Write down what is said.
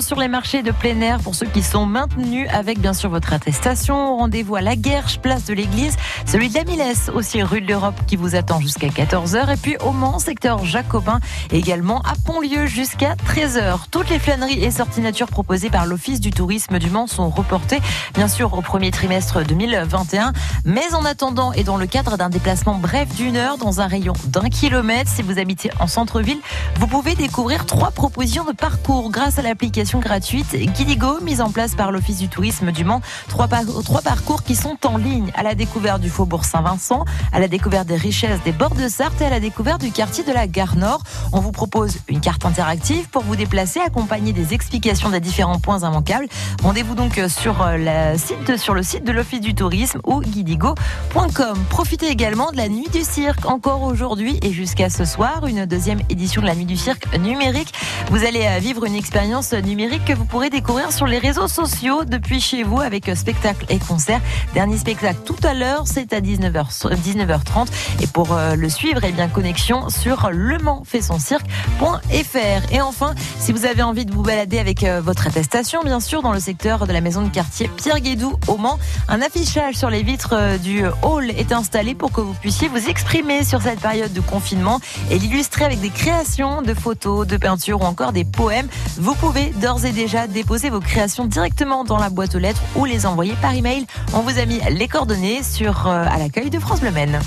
Sur les marchés de plein air pour ceux qui sont maintenus avec bien sûr votre attestation. Rendez-vous à la Guerche, place de l'église, celui de la Milesse, aussi rue de l'Europe qui vous attend jusqu'à 14h et puis au Mans, secteur Jacobin, également à Pontlieu jusqu'à 13h. Toutes les flâneries et sorties nature proposées par l'Office du tourisme du Mans sont reportées bien sûr au premier trimestre 2021. Mais en attendant et dans le cadre d'un déplacement bref d'une heure dans un rayon d'un kilomètre, si vous habitez en centre-ville, vous pouvez découvrir trois propositions de parcours grâce à l'application gratuite Guidigo, mise en place par l'Office du tourisme du Mans. Trois, par- trois parcours qui sont en ligne à la découverte du faubourg Saint-Vincent, à la découverte des richesses des bords de Sarthe et à la découverte du quartier de la Gare Nord. On vous propose une carte interactive pour vous déplacer, accompagnée des explications des différents points immanquables. Rendez-vous donc sur, euh, la site, sur le site de l'Office du tourisme ou guidigo.com. Profitez également de la nuit du cirque, encore aujourd'hui et jusqu'à ce soir, une deuxième édition de la nuit du cirque numérique. Vous allez euh, vivre une expérience numérique que vous pourrez découvrir sur les réseaux sociaux depuis chez vous avec euh, spectacle et concert. Dernier spectacle tout à l'heure, c'est à 19h, 19h30. Et pour euh, le suivre, eh bien, connexion sur lemansfaitsonscirque.fr. Et enfin, si vous avez envie de vous balader avec euh, votre attestation, bien sûr, dans le secteur de la maison de quartier Pierre Guédou au Mans, un affichage sur les vitres du hall est installé pour que vous puissiez vous exprimer sur cette période de confinement et l'illustrer avec des créations de photos, de peintures ou encore des poèmes. Vous pouvez d'ores et déjà déposer vos créations directement dans la boîte aux lettres ou les envoyer par email. On vous a mis les coordonnées sur euh, à l'accueil de France Bleu Maine.